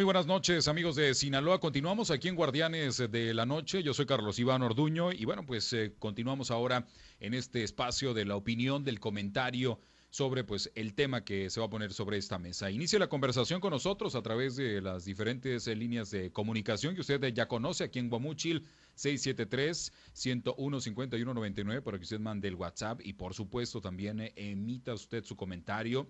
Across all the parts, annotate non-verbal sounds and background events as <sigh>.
Muy buenas noches, amigos de Sinaloa. Continuamos aquí en Guardianes de la Noche. Yo soy Carlos Iván Orduño y bueno, pues eh, continuamos ahora en este espacio de la opinión, del comentario sobre pues el tema que se va a poner sobre esta mesa. Inicia la conversación con nosotros a través de las diferentes eh, líneas de comunicación que usted ya conoce aquí en Guamuchil 673 101 5199 para que usted mande el WhatsApp y por supuesto también eh, emita usted su comentario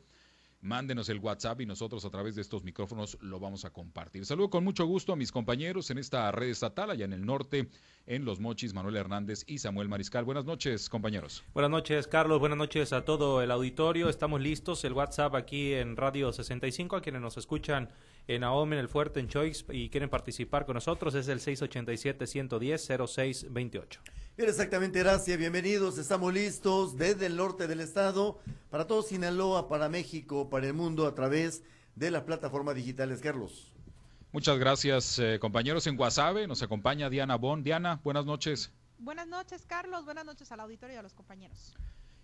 mándenos el WhatsApp y nosotros a través de estos micrófonos lo vamos a compartir. Saludo con mucho gusto a mis compañeros en esta red estatal allá en el norte, en Los Mochis, Manuel Hernández y Samuel Mariscal. Buenas noches, compañeros. Buenas noches, Carlos. Buenas noches a todo el auditorio. Estamos listos. El WhatsApp aquí en Radio 65, a quienes nos escuchan en AOM, en el Fuerte, en Choice y quieren participar con nosotros, es el 687-110-0628. Bien, exactamente, gracias, bienvenidos, estamos listos desde el norte del estado, para todo Sinaloa, para México, para el mundo, a través de las plataformas digitales. Carlos. Muchas gracias, eh, compañeros en Guasave, nos acompaña Diana Bon. Diana, buenas noches. Buenas noches, Carlos, buenas noches al auditorio y a los compañeros.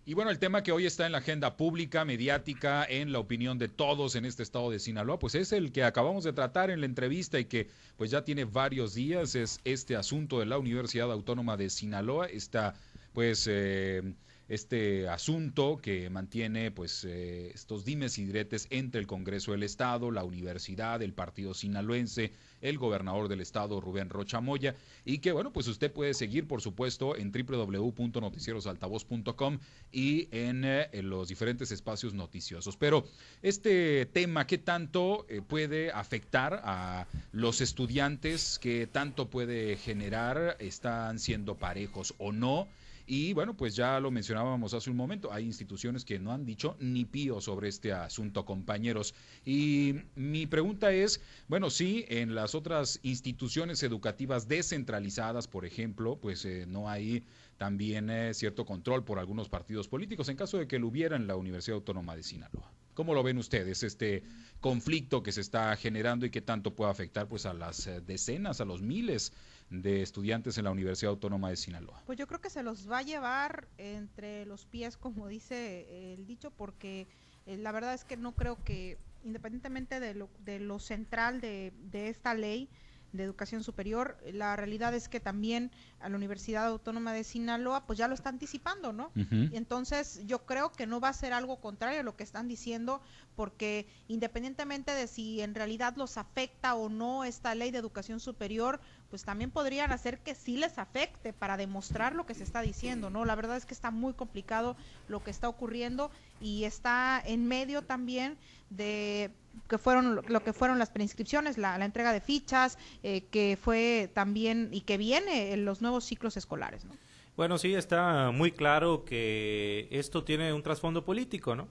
Y bueno, el tema que hoy está en la agenda pública, mediática, en la opinión de todos en este estado de Sinaloa, pues es el que acabamos de tratar en la entrevista y que pues ya tiene varios días, es este asunto de la Universidad Autónoma de Sinaloa, está pues eh, este asunto que mantiene pues eh, estos dimes y diretes entre el Congreso del Estado, la universidad, el partido sinaloense, el gobernador del estado Rubén Rocha Moya y que bueno pues usted puede seguir por supuesto en www.noticierosaltavoz.com y en, eh, en, los diferentes espacios noticiosos. Pero este tema, ¿qué tanto eh, puede afectar a los estudiantes? ¿Qué tanto puede generar? ¿Están siendo parejos o no? Y bueno, pues ya lo mencionábamos hace un momento, hay instituciones que no han dicho ni pío sobre este asunto, compañeros. Y mi pregunta es, bueno, sí, en las otras instituciones educativas descentralizadas, por ejemplo, pues eh, no hay también eh, cierto control por algunos partidos políticos, en caso de que lo hubiera en la Universidad Autónoma de Sinaloa. ¿Cómo lo ven ustedes este conflicto que se está generando y qué tanto puede afectar pues a las eh, decenas, a los miles de estudiantes en la Universidad Autónoma de Sinaloa? Pues yo creo que se los va a llevar entre los pies, como dice el dicho, porque eh, la verdad es que no creo que, independientemente de lo, de lo central de, de esta ley, de educación superior. La realidad es que también a la Universidad Autónoma de Sinaloa, pues ya lo está anticipando, ¿no? Y entonces yo creo que no va a ser algo contrario a lo que están diciendo, porque independientemente de si en realidad los afecta o no esta ley de educación superior, pues también podrían hacer que sí les afecte para demostrar lo que se está diciendo, ¿no? La verdad es que está muy complicado lo que está ocurriendo y está en medio también de que fueron lo que fueron las preinscripciones, la, la entrega de fichas, eh, que fue también y que viene en los nuevos ciclos escolares, ¿no? Bueno, sí, está muy claro que esto tiene un trasfondo político, ¿no?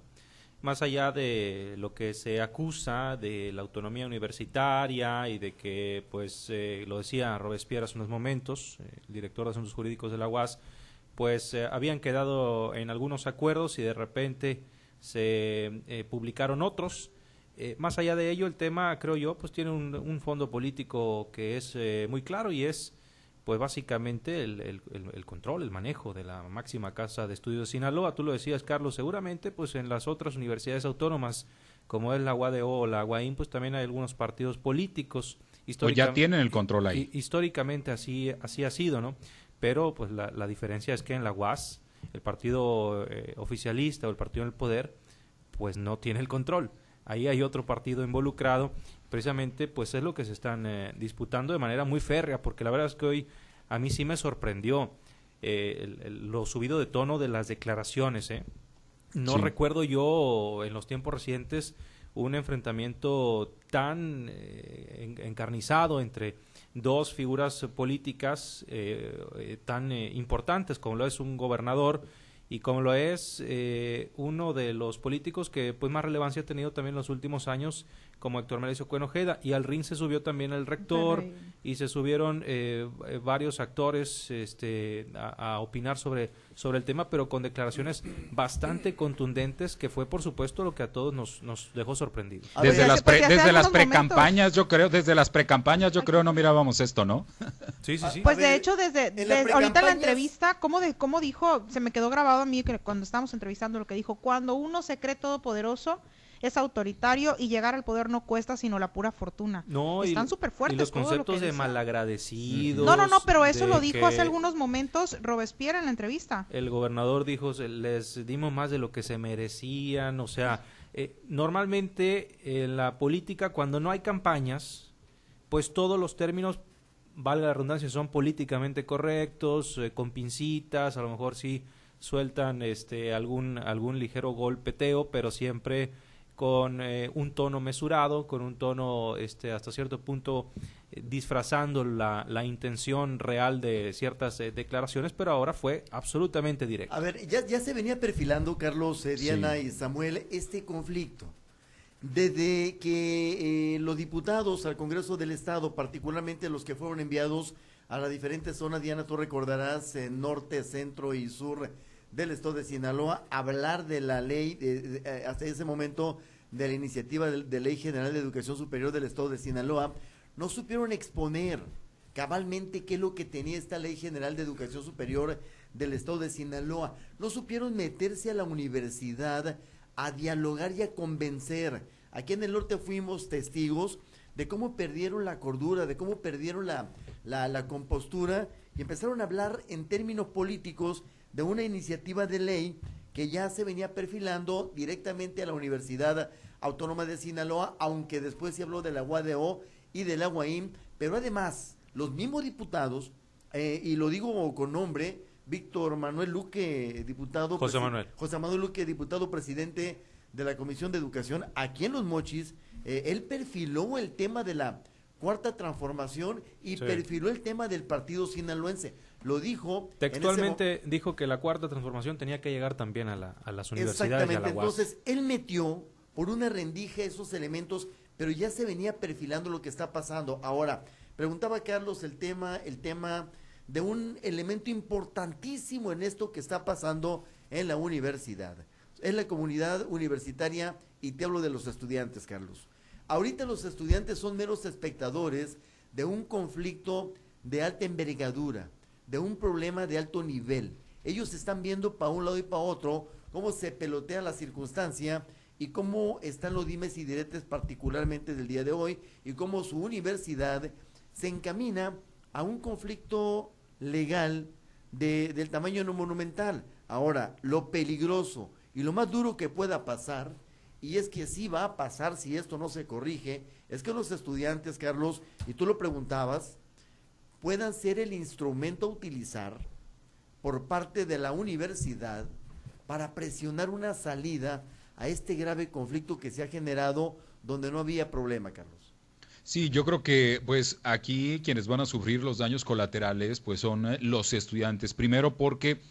Más allá de lo que se acusa de la autonomía universitaria y de que, pues, eh, lo decía Robespierre hace unos momentos, eh, el director de Asuntos Jurídicos de la UAS, pues eh, habían quedado en algunos acuerdos y de repente se eh, publicaron otros. Más allá de ello, el tema, creo yo, pues tiene un, un fondo político que es muy claro y es, pues básicamente, el, el, el, control, el manejo de la máxima casa de estudios de Sinaloa. Tú lo decías, Carlos, seguramente, pues en las otras universidades autónomas, como es la UADO o la UAIN, pues también hay algunos partidos políticos. Pues ya tienen el control ahí. Históricamente así, así ha sido, ¿no? Pero, pues la, la diferencia es que en la UAS, el partido eh, oficialista o el partido en el poder, pues no tiene el control. Ahí hay otro partido involucrado, precisamente pues es lo que se están eh, disputando de manera muy férrea, porque la verdad es que hoy a mí sí me sorprendió eh, el, el, lo subido de tono de las declaraciones. ¿eh? No sí. recuerdo yo en los tiempos recientes un enfrentamiento tan eh, encarnizado entre dos figuras políticas tan eh, importantes como lo es un gobernador y como lo es eh, uno de los políticos que pues más relevancia ha tenido también en los últimos años como Héctor Mauricio Cuenojeda y al ring se subió también el rector y se subieron eh, varios actores este, a, a, opinar sobre, sobre el tema pero con declaraciones bastante contundentes que fue por supuesto lo que a todos nos, nos dejó sorprendidos. Desde ver, las pre, desde las precampañas yo creo desde las precampañas yo creo no mirábamos esto no sí sí sí. Pues de hecho desde, desde ahorita la entrevista cómo de cómo dijo se me quedó grabado a mí que cuando estábamos entrevistando lo que dijo cuando uno se cree todopoderoso es autoritario y llegar al poder no cuesta sino la pura fortuna. No, Están súper fuertes. Y los lo conceptos que de malagradecidos. No, no, no, pero eso lo dijo hace algunos momentos Robespierre en la entrevista. El gobernador dijo, "Se- les dimos más de lo que se merecían. O sea, eh, normalmente en la política, cuando no hay campañas, pues todos los términos, valga la redundancia, son políticamente correctos, eh, con pincitas, a lo mejor sí sueltan este algún algún ligero golpeteo, pero siempre con eh, un tono mesurado, con un tono este hasta cierto punto eh, disfrazando la, la intención real de ciertas eh, declaraciones, pero ahora fue absolutamente directo. A ver, ya, ya se venía perfilando, Carlos, eh, Diana Sí. y Samuel, este conflicto. Desde que eh, los diputados al Congreso del Estado, particularmente los que fueron enviados a las diferentes zonas, Diana, tú recordarás, norte, centro y sur del estado de Sinaloa, hablar de la ley, de- eh, hasta ese momento, de la iniciativa de, Ley General de Educación Superior del estado de Sinaloa, no supieron exponer cabalmente qué es lo que tenía esta Ley General de Educación Superior del estado de Sinaloa. No supieron meterse a la universidad a dialogar y a convencer. Aquí en el norte fuimos testigos de cómo perdieron la cordura, de cómo perdieron la, la compostura y empezaron a hablar en términos políticos de una iniciativa de ley que ya se venía perfilando directamente a la Universidad Autónoma de Sinaloa, aunque después se habló de la UADO y de la UAIM, pero además los mismos diputados, eh, y lo digo con nombre, Víctor Manuel Luque, diputado. José Manuel. José Manuel Luque, diputado presidente de la Comisión de Educación aquí en Los Mochis, eh, él perfiló el tema de la cuarta transformación y Sí. perfiló el tema del partido sinaloense. Lo dijo. Textualmente dijo que la cuarta transformación tenía que llegar también a, la- a las universidades y a Exactamente, la UAS. entonces él metió por una rendija esos elementos, pero ya se venía perfilando lo que está pasando. Ahora, preguntaba Carlos el tema, el tema de un elemento importantísimo en esto que está pasando en la universidad. Es la comunidad universitaria y te hablo de los estudiantes, Carlos. Ahorita los estudiantes son meros espectadores de un conflicto de alta envergadura, de un problema de alto nivel. Ellos están viendo para un lado y para otro cómo se pelotea la circunstancia y cómo están los dimes y diretes particularmente del día de hoy y cómo su universidad se encamina a un conflicto legal de- del tamaño no monumental. Ahora, lo peligroso y lo más duro que pueda pasar, y es que sí va a pasar si esto no se corrige, es que los estudiantes, Carlos, y tú lo preguntabas, puedan ser el instrumento a utilizar por parte de la universidad para presionar una salida a este grave conflicto que se ha generado donde no había problema, Carlos. Sí, yo creo que pues aquí quienes van a sufrir los daños colaterales pues son eh, los estudiantes. Primero porque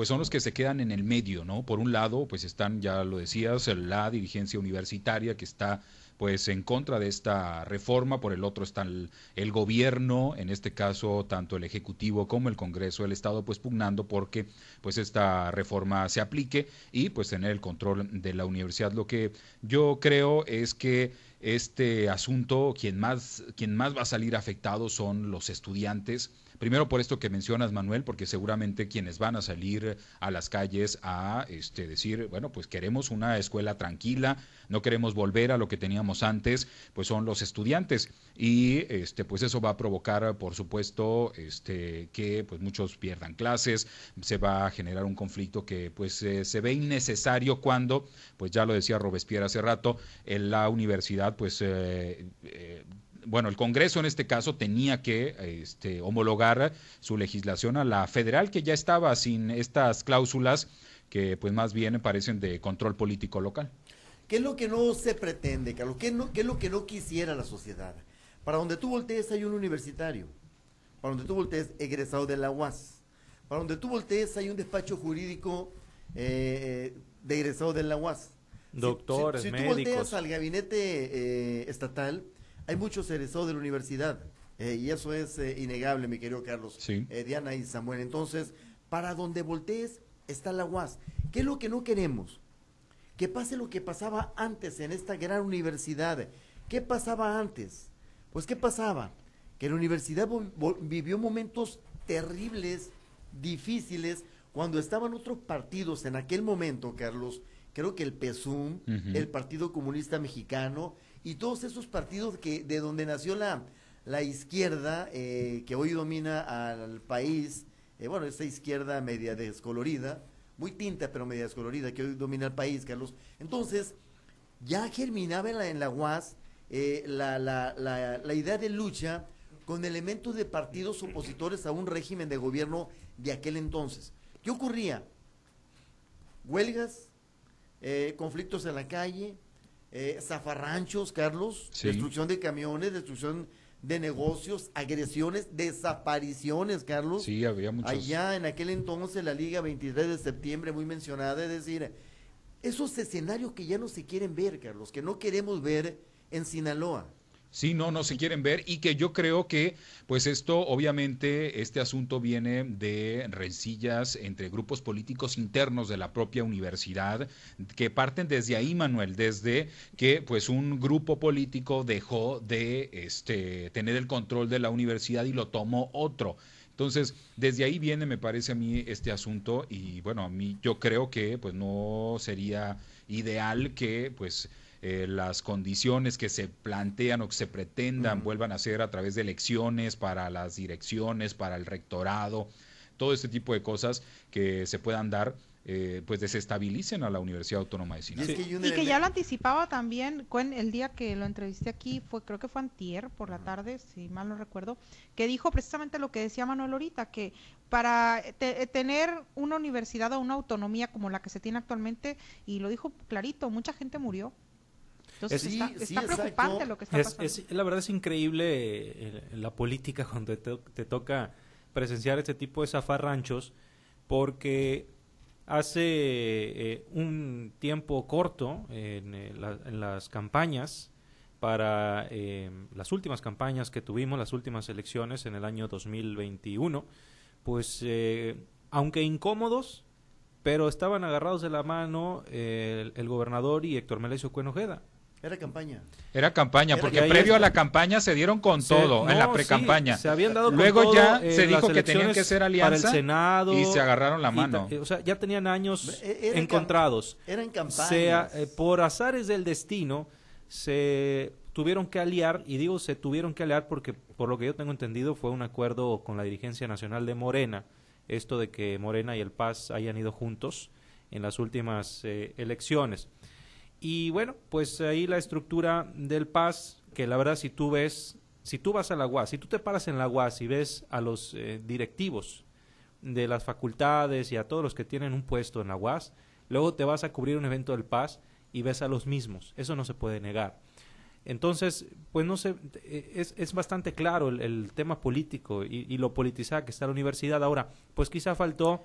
pues son los que se quedan en el medio, ¿no? Por un lado, pues están, ya lo decías, la dirigencia universitaria que está pues en contra de esta reforma, por el otro está el, gobierno, en este caso tanto el ejecutivo como el Congreso del Estado pues pugnando porque pues esta reforma se aplique y pues tener el control de la universidad. Lo que yo creo es que este asunto, quien más, quien más va a salir afectado son los estudiantes. Primero por esto que mencionas, Manuel, porque seguramente quienes van a salir a las calles a este, decir, bueno, pues queremos una escuela tranquila, no queremos volver a lo que teníamos antes, pues son los estudiantes. Y este, pues eso va a provocar, por supuesto, este, que pues muchos pierdan clases, se va a generar un conflicto que pues eh, se ve innecesario cuando, pues ya lo decía Robespierre hace rato, en la universidad pues eh, eh, bueno, el Congreso en este caso tenía que este, homologar su legislación a la federal, que ya estaba sin estas cláusulas que pues más bien parecen de control político local. ¿Qué es lo que no se pretende, Carlos? ¿Qué, no- qué es lo que no quisiera la sociedad? Para donde tú voltees hay un universitario. Para donde tú voltees, egresado de la UAS. Para donde tú voltees hay un despacho jurídico eh, de egresado de la UAS. Si- Doctores, si, si, tú médicos. volteas al gabinete eh, estatal, hay muchos egresados de la universidad. eh, y eso es eh, innegable, mi querido Carlos. Sí. Eh, Diana y Samuel. Entonces, para donde voltees está la UAS. ¿Qué es lo que no queremos? que pase lo que pasaba antes en esta gran universidad. ¿Qué pasaba antes? Pues ¿qué pasaba? Que la universidad vivió momentos terribles, difíciles, cuando estaban otros partidos en aquel momento, Carlos, creo que el PESUM, el Partido Comunista Mexicano y todos esos partidos que de donde nació la, la izquierda eh, que hoy domina al país, eh, bueno, esta izquierda media descolorida, muy tinta pero media descolorida que hoy domina el país, Carlos. Entonces, ya germinaba en la, en la UAS eh, la, la, la, la idea de lucha con elementos de partidos opositores a un régimen de gobierno de aquel entonces. ¿Qué ocurría? Huelgas, eh, conflictos en la calle, eh, zafarranchos, Carlos, Sí. destrucción de camiones, destrucción de negocios, agresiones, desapariciones, Carlos. Sí, había muchos. Allá en aquel entonces la Liga 23 de septiembre, muy mencionada, es decir, esos escenarios que ya no se quieren ver, Carlos, que no queremos ver en Sinaloa. Sí, no, no se quieren ver y que yo creo que, pues esto, obviamente, este asunto viene de rencillas entre grupos políticos internos de la propia universidad, que parten desde ahí, Manuel, desde que, pues, un grupo político dejó de, este, tener el control de la universidad y lo tomó otro. Entonces, desde ahí viene, me parece a mí, este asunto y, bueno, a mí yo creo que, pues, no sería ideal que, pues, eh, las condiciones que se plantean o que se pretendan vuelvan a ser a través de elecciones para las direcciones, para el rectorado, todo este tipo de cosas que se puedan dar, eh, pues desestabilicen a la Universidad Autónoma de Y Sinaloa. Y que ya lo anticipaba también, Cuen, el día que lo entrevisté aquí, fue creo que fue antier por la tarde, si mal no recuerdo, que dijo precisamente lo que decía Manuel ahorita, que para te- tener una universidad o una autonomía como la que se tiene actualmente, y lo dijo clarito, mucha gente murió. Entonces Es- está, sí, sí, está exacto. preocupante lo que está Es, pasando. es- la verdad es increíble eh, la política cuando te, te toca presenciar este tipo de zafarranchos porque hace eh, un tiempo corto en, eh, la- en las campañas para eh, las últimas campañas que tuvimos, las últimas elecciones en el año 2021, pues eh, aunque incómodos, pero estaban agarrados de la mano eh, el, el gobernador y Héctor Melesio Cuenojeda. Era campaña. Era campaña, Era porque previo a la campaña se dieron con Se- todo en la sí, precampaña. se habían dado con Luego todo ya en se dijo que tenían que ser para alianza el Senado y se agarraron la mano. o sea, ya tenían años E- era encontrados. Eran campañas. Sea, eh, por azares del destino se tuvieron que aliar y digo se tuvieron que aliar porque por lo que yo tengo entendido fue un acuerdo con la dirigencia nacional de Morena esto de que Morena y el Paz hayan ido juntos en las últimas eh, elecciones y bueno pues ahí la estructura del Paz que la verdad si tú ves si tú vas a la UAS si tú te paras en la UAS y ves a los eh, directivos de las facultades y a todos los que tienen un puesto en la UAS, luego te vas a cubrir un evento del Paz y ves a los mismos. Eso no se puede negar. Entonces, pues no sé, es, es bastante claro el, tema político y, y lo politizada que está la universidad. Ahora, pues quizá faltó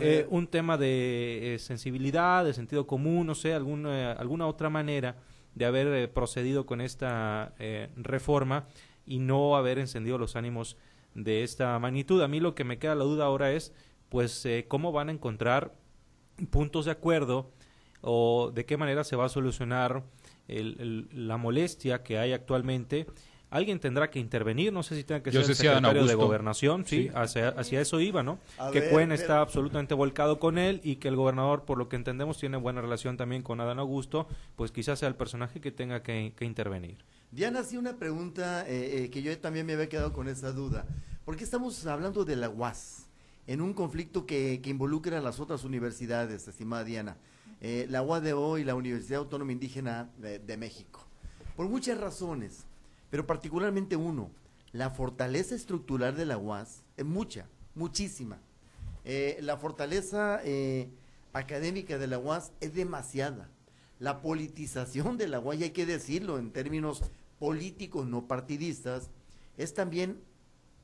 eh, un tema de eh, sensibilidad, de sentido común, no sé, alguna, alguna otra manera de haber eh, procedido con esta eh, reforma y no haber encendido los ánimos de esta magnitud. A mí lo que me queda la duda ahora es, pues, eh, cómo van a encontrar puntos de acuerdo o de qué manera se va a solucionar el- el- la molestia que hay actualmente. Alguien tendrá que intervenir, no sé si tenga que Yo ser el secretario de. Gobernación, sí, Sí. Hacia, hacia eso iba, ¿no? A que ver, Cuen pero- está absolutamente volcado con él y que el gobernador, por lo que entendemos, tiene buena relación también con Adán Augusto, pues quizás sea el personaje que tenga que, que intervenir. Diana, sí una pregunta eh, eh, que yo también me había quedado con esa duda. ¿Por qué estamos hablando de la UAS en un conflicto que, que involucra a las otras universidades, estimada Diana? Eh, la UADO y la Universidad Autónoma Indígena de, de México. Por muchas razones, pero particularmente uno, la fortaleza estructural de la UAS es mucha, muchísima. Eh, la fortaleza eh, académica de la UAS es demasiada. La politización de la UAS, y hay que decirlo en términos políticos no partidistas, es también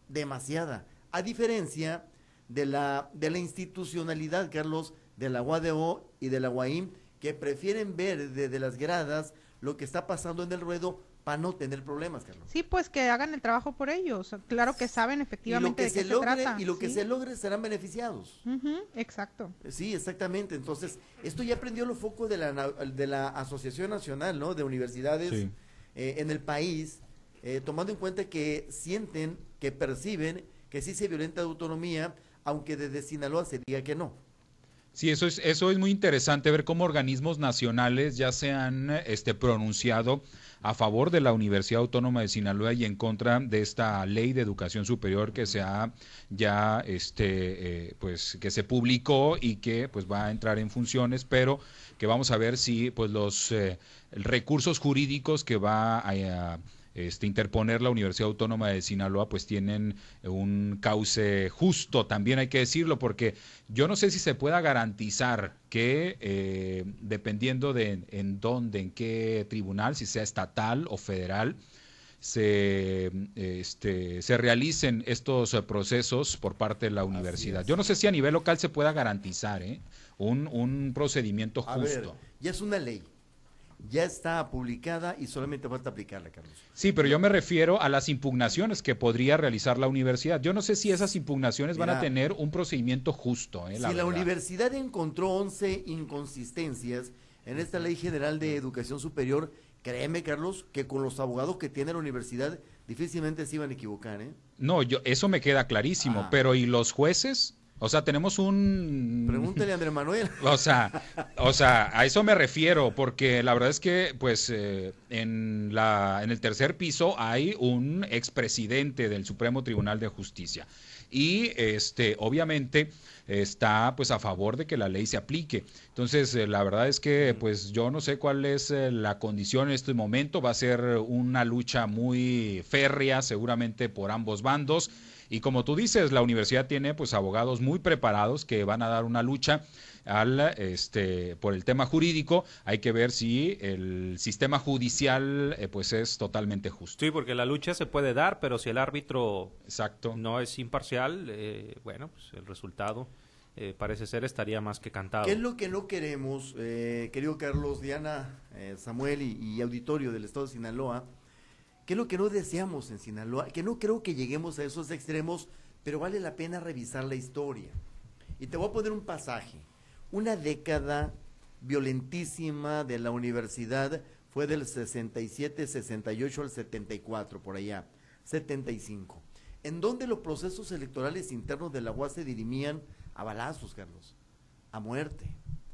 demasiada. A diferencia de la, de la institucionalidad, Carlos, de la UADO y de la UAIM, que prefieren ver desde las gradas lo que está pasando en el ruedo para no tener problemas, Carlos. Sí, pues que hagan el trabajo por ellos. Claro que saben efectivamente que de qué se se, logre, trata. y lo que sí. se logre serán beneficiados. Exacto. Sí, exactamente. Entonces, esto ya prendió los focos de la, de la Asociación Nacional, ¿no? De Universidades Sí. eh, en el país, eh, tomando en cuenta que sienten, que perciben que sí se violenta la autonomía, aunque desde Sinaloa se diga que no. Sí, eso es, eso es muy interesante ver cómo organismos nacionales ya se han este, pronunciado a favor de la Universidad Autónoma de Sinaloa y en contra de esta ley de educación superior que se ha ya este eh, pues que se publicó y que pues va a entrar en funciones, pero que vamos a ver si pues los eh, recursos jurídicos que va a este, interponer la Universidad Autónoma de Sinaloa, pues tienen un cauce justo, también hay que decirlo, porque yo no sé si se pueda garantizar que eh, dependiendo de en dónde, en qué tribunal, si sea estatal o federal, se, este, se realicen estos procesos por parte de la universidad. Yo no sé si a nivel local se pueda garantizar ¿eh? un, un procedimiento justo. ya es una ley ya está publicada y solamente falta aplicarla, Carlos. Sí, pero yo me refiero a las impugnaciones que podría realizar la universidad. Yo no sé si esas impugnaciones van a tener un procedimiento justo. ¿eh? si la universidad encontró 11 inconsistencias en esta ley general de educación superior, créeme, Carlos, que con los abogados que tiene la universidad difícilmente se iban a equivocar. ¿eh? No, yo, eso me queda clarísimo, ah. pero ¿y los jueces? O sea, tenemos un... Pregúntale a Andrés Manuel. <laughs> O sea, o sea, a eso me refiero, porque la verdad es que, pues, eh, en, la, en el tercer piso hay un expresidente del Supremo Tribunal de Justicia. Y, este, obviamente, está, pues, a favor de que la ley se aplique. Entonces, eh, la verdad es que, pues, yo no sé cuál es eh, la condición en este momento. Va a ser una lucha muy férrea, seguramente, por ambos bandos. Y como tú dices, la universidad tiene pues abogados muy preparados que van a dar una lucha al este por el tema jurídico. Hay que ver si el sistema judicial eh, pues es totalmente justo. Sí porque la lucha se puede dar pero si el árbitro exacto. no es imparcial eh, bueno pues el resultado eh, parece ser estaría más que cantado. Qué es lo que no queremos querido Carlos Diana Samuel y auditorio del Estado de Sinaloa ¿Qué es lo que no deseamos en Sinaloa? Que no creo que lleguemos a esos extremos, pero vale la pena revisar la historia. Y te voy a poner un pasaje. Una década violentísima de la universidad fue del 67, 68 al 74, por allá, 75, en donde los procesos electorales internos de la UAS se dirimían a balazos, Carlos, a muerte,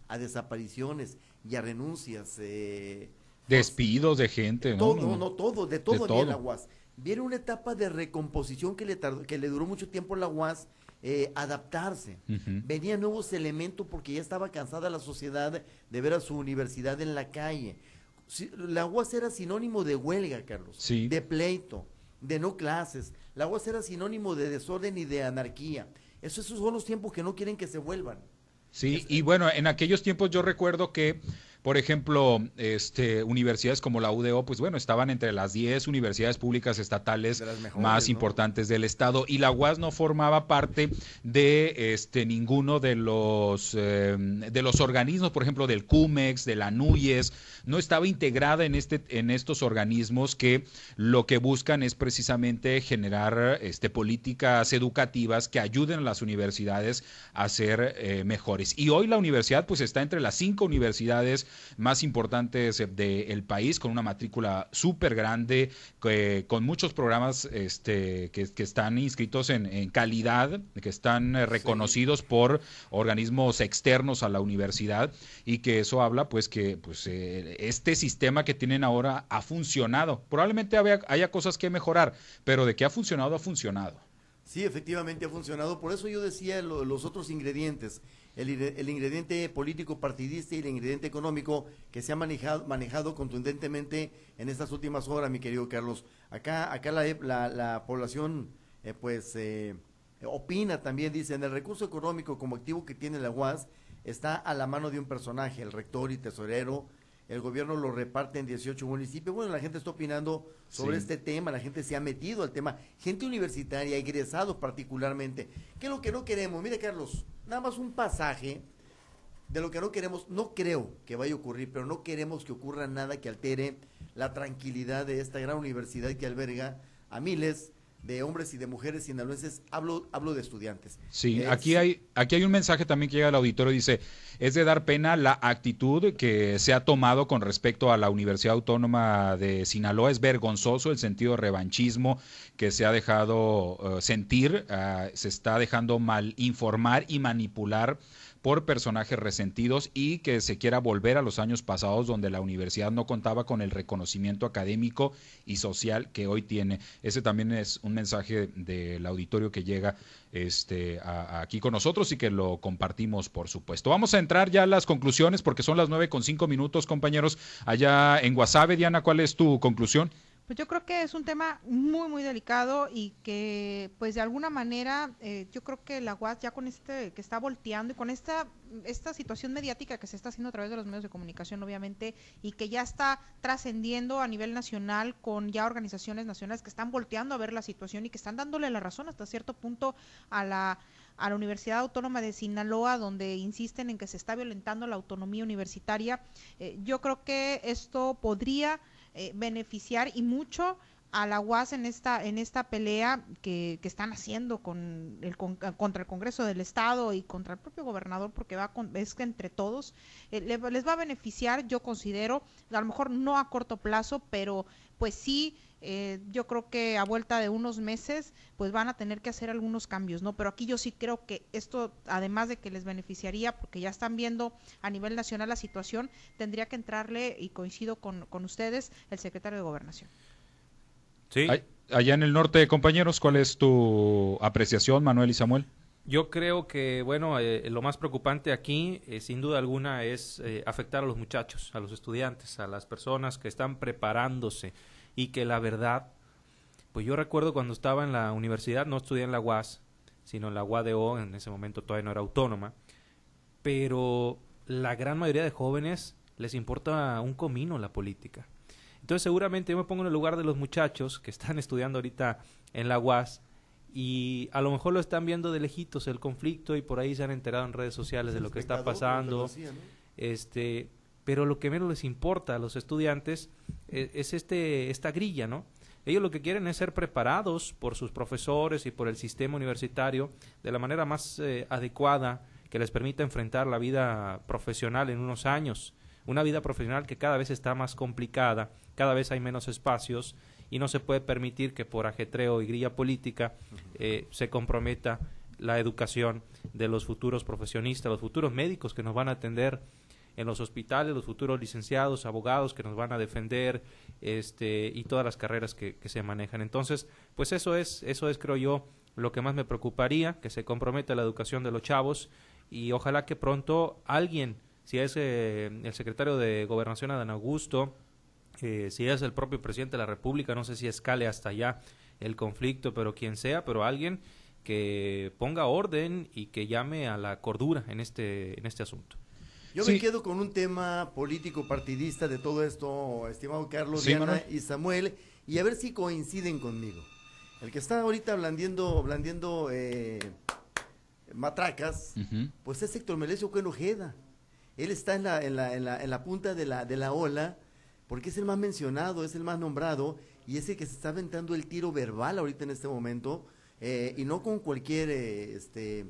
a desapariciones y a renuncias. Eh, Despidos de gente, ¿no? Todo, no, todo, de todo, de la UAS. Viene una etapa de recomposición que le, que le duró mucho tiempo a la UAS eh, adaptarse. Venían nuevos elementos porque ya estaba cansada la sociedad de ver a su universidad en la calle. La UAS era sinónimo de huelga, Carlos, de pleito, de no clases. La UAS era sinónimo de desorden y de anarquía. esos son los tiempos que no quieren que se vuelvan. Sí, y bueno, en aquellos tiempos yo recuerdo que por ejemplo, este, universidades como la UDO, pues bueno, estaban entre las 10 universidades públicas estatales más importantes del estado y la UAS no formaba parte de este, ninguno de los, em, de los organismos, por ejemplo, del CUMEX, de la NUYES, no estaba integrada en, este, en estos organismos que lo que buscan es precisamente generar este, políticas educativas que ayuden a las universidades a ser eh, mejores. Y hoy la universidad pues está entre las cinco universidades más importantes del país, con una matrícula súper grande, con muchos programas este, que, están inscritos en, calidad, que están eh, reconocidos por organismos externos a la universidad y que eso habla pues que pues eh, este sistema que tienen ahora ha funcionado. Probablemente haya cosas que mejorar, pero de que ha funcionado, ha funcionado. Sí, efectivamente ha funcionado. Por eso yo decía los otros ingredientes el, ingrediente político partidista y el ingrediente económico que se ha manejado, manejado contundentemente en estas últimas horas, mi querido Carlos. Acá, acá la, la, población, eh, pues, eh, opina también, dice, en el recurso económico como activo que tiene la UAS está a la mano de un personaje, el rector y tesorero, el gobierno lo reparte en 18 municipios. Bueno, la gente está opinando sobre este tema, la gente se ha metido al tema, gente universitaria, egresados particularmente. ¿Qué es lo que no queremos? Mire, Carlos, nada más un pasaje de lo que no queremos, no creo que vaya a ocurrir, pero no queremos que ocurra nada que altere la tranquilidad de esta gran universidad que alberga a miles de hombres y de mujeres sinaloenses, hablo, hablo de estudiantes. Sí, aquí, hay, aquí hay un mensaje también que llega al auditorio, dice, es de dar pena la actitud que se ha tomado con respecto a la Universidad Autónoma de Sinaloa, es vergonzoso el sentido de revanchismo que se ha dejado eh, sentir, ah, se está dejando mal informar y manipular por personajes resentidos y que se quiera volver a los años pasados donde la universidad no contaba con el reconocimiento académico y social que hoy tiene. Ese también es un mensaje del auditorio que llega este, aquí con nosotros y que lo compartimos, por supuesto. Vamos a entrar ya a las conclusiones porque son las nueve con cinco minutos, compañeros. Allá en Guasave, Diana, ¿cuál es tu conclusión? Pues yo creo que es un tema muy, muy delicado y que, pues de alguna manera, eh, yo creo que la UAS ya con este, que está volteando y con esta, esta situación mediática que se está haciendo a través de los medios de comunicación, obviamente, y que ya está trascendiendo a nivel nacional con ya organizaciones nacionales que están volteando a ver la situación y que están dándole la razón hasta cierto punto a la a la Universidad Autónoma de Sinaloa, donde insisten en que se está violentando la autonomía universitaria. Eh, yo creo que esto podría eh, beneficiar y mucho a la UAS en esta en esta pelea que, que están haciendo con el contra el Congreso del Estado y contra el propio gobernador porque va con, es que entre todos eh, les va a beneficiar yo considero a lo mejor no a corto plazo pero pues sí eh, yo creo que a vuelta de unos meses pues van a tener que hacer algunos cambios, ¿no? Pero aquí yo sí creo que esto, además de que les beneficiaría, porque ya están viendo a nivel nacional la situación, tendría que entrarle, y coincido con, con ustedes, el secretario de Gobernación. Sí. Allá en el norte, compañeros, ¿cuál es tu apreciación, Manuel y Samuel? Yo creo que, bueno, eh, lo más preocupante aquí, eh, sin duda alguna, es afectar a los muchachos, a los estudiantes, a las personas que están preparándose y que la verdad, pues yo recuerdo cuando estaba en la universidad, no estudié en la UAS, sino en la UADO, en ese momento todavía no era autónoma, pero la gran mayoría de jóvenes les importa un comino la política. Entonces seguramente yo me pongo en el lugar de los muchachos que están estudiando ahorita en la UAS y a lo mejor lo están viendo de lejitos el conflicto y por ahí se han enterado en redes sociales de lo que está pasando. Este, pero lo que menos les importa a los estudiantes es, es, este, esta grilla, ¿no? Ellos lo que quieren es ser preparados por sus profesores y por el sistema universitario de la manera más eh, adecuada que les permita enfrentar la vida profesional en unos años. Una vida profesional que cada vez está más complicada, cada vez hay menos espacios y no se puede permitir que por ajetreo y grilla política eh, se comprometa la educación de los futuros profesionistas, los futuros médicos que nos van a atender en los hospitales, los futuros licenciados, abogados que nos van a defender, este, y todas las carreras que, que se manejan. Entonces, pues eso es, eso es, creo yo, lo que más me preocuparía, que se comprometa la educación de los chavos, y ojalá que pronto alguien, si es eh, el secretario de Gobernación Adán Augusto, eh, si es el propio presidente de la República, no sé si escale hasta allá el conflicto, pero quien sea, pero alguien que ponga orden y que llame a la cordura en este, en este asunto. Yo me quedo con un tema político partidista de todo esto, estimado Carlos, Diana y Samuel, y a ver si coinciden conmigo. El que está ahorita blandiendo, blandiendo eh, matracas, pues es Héctor Melesio Ojeda. Él está en la, en la, en la, en la punta de la, de la ola, porque es el más mencionado, es el más nombrado, y es el que se está aventando el tiro verbal ahorita en este momento, eh, y no con cualquier eh, este,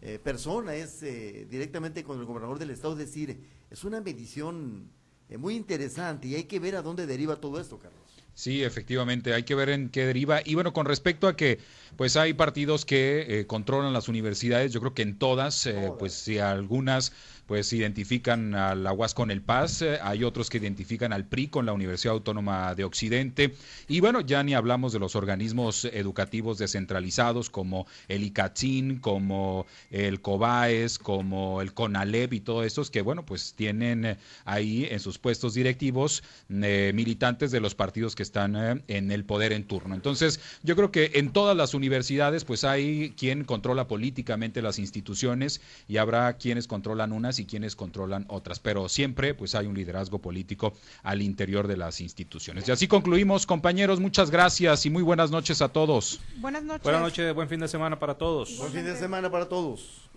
eh, persona, es eh, directamente con el gobernador del estado, es decir, es una medición eh, muy interesante y hay que ver a dónde deriva todo esto, Carlos. Sí, efectivamente, hay que ver en qué deriva. Y bueno, con respecto a que pues hay partidos que controlan las universidades, yo creo que en todas, pues si algunas pues identifican a la UAS con el PAS, eh, hay otros que identifican al PRI con la Universidad Autónoma de Occidente, y bueno, ya ni hablamos de los organismos educativos descentralizados como el ICATIN, como el COBAES, como el CONALEP y todos estos que bueno, pues tienen eh, ahí en sus puestos directivos eh, militantes de los partidos que están en el poder en turno. Entonces, yo creo que en todas las universidades pues hay quien controla políticamente las instituciones y habrá quienes controlan unas y quienes controlan otras, pero siempre pues hay un liderazgo político al interior de las instituciones. Y así concluimos, compañeros, muchas gracias y muy buenas noches a todos. Buenas noches. Buenas noches, buen fin de semana para todos. Buen fin de semana para todos.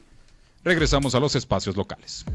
Regresamos a los espacios locales.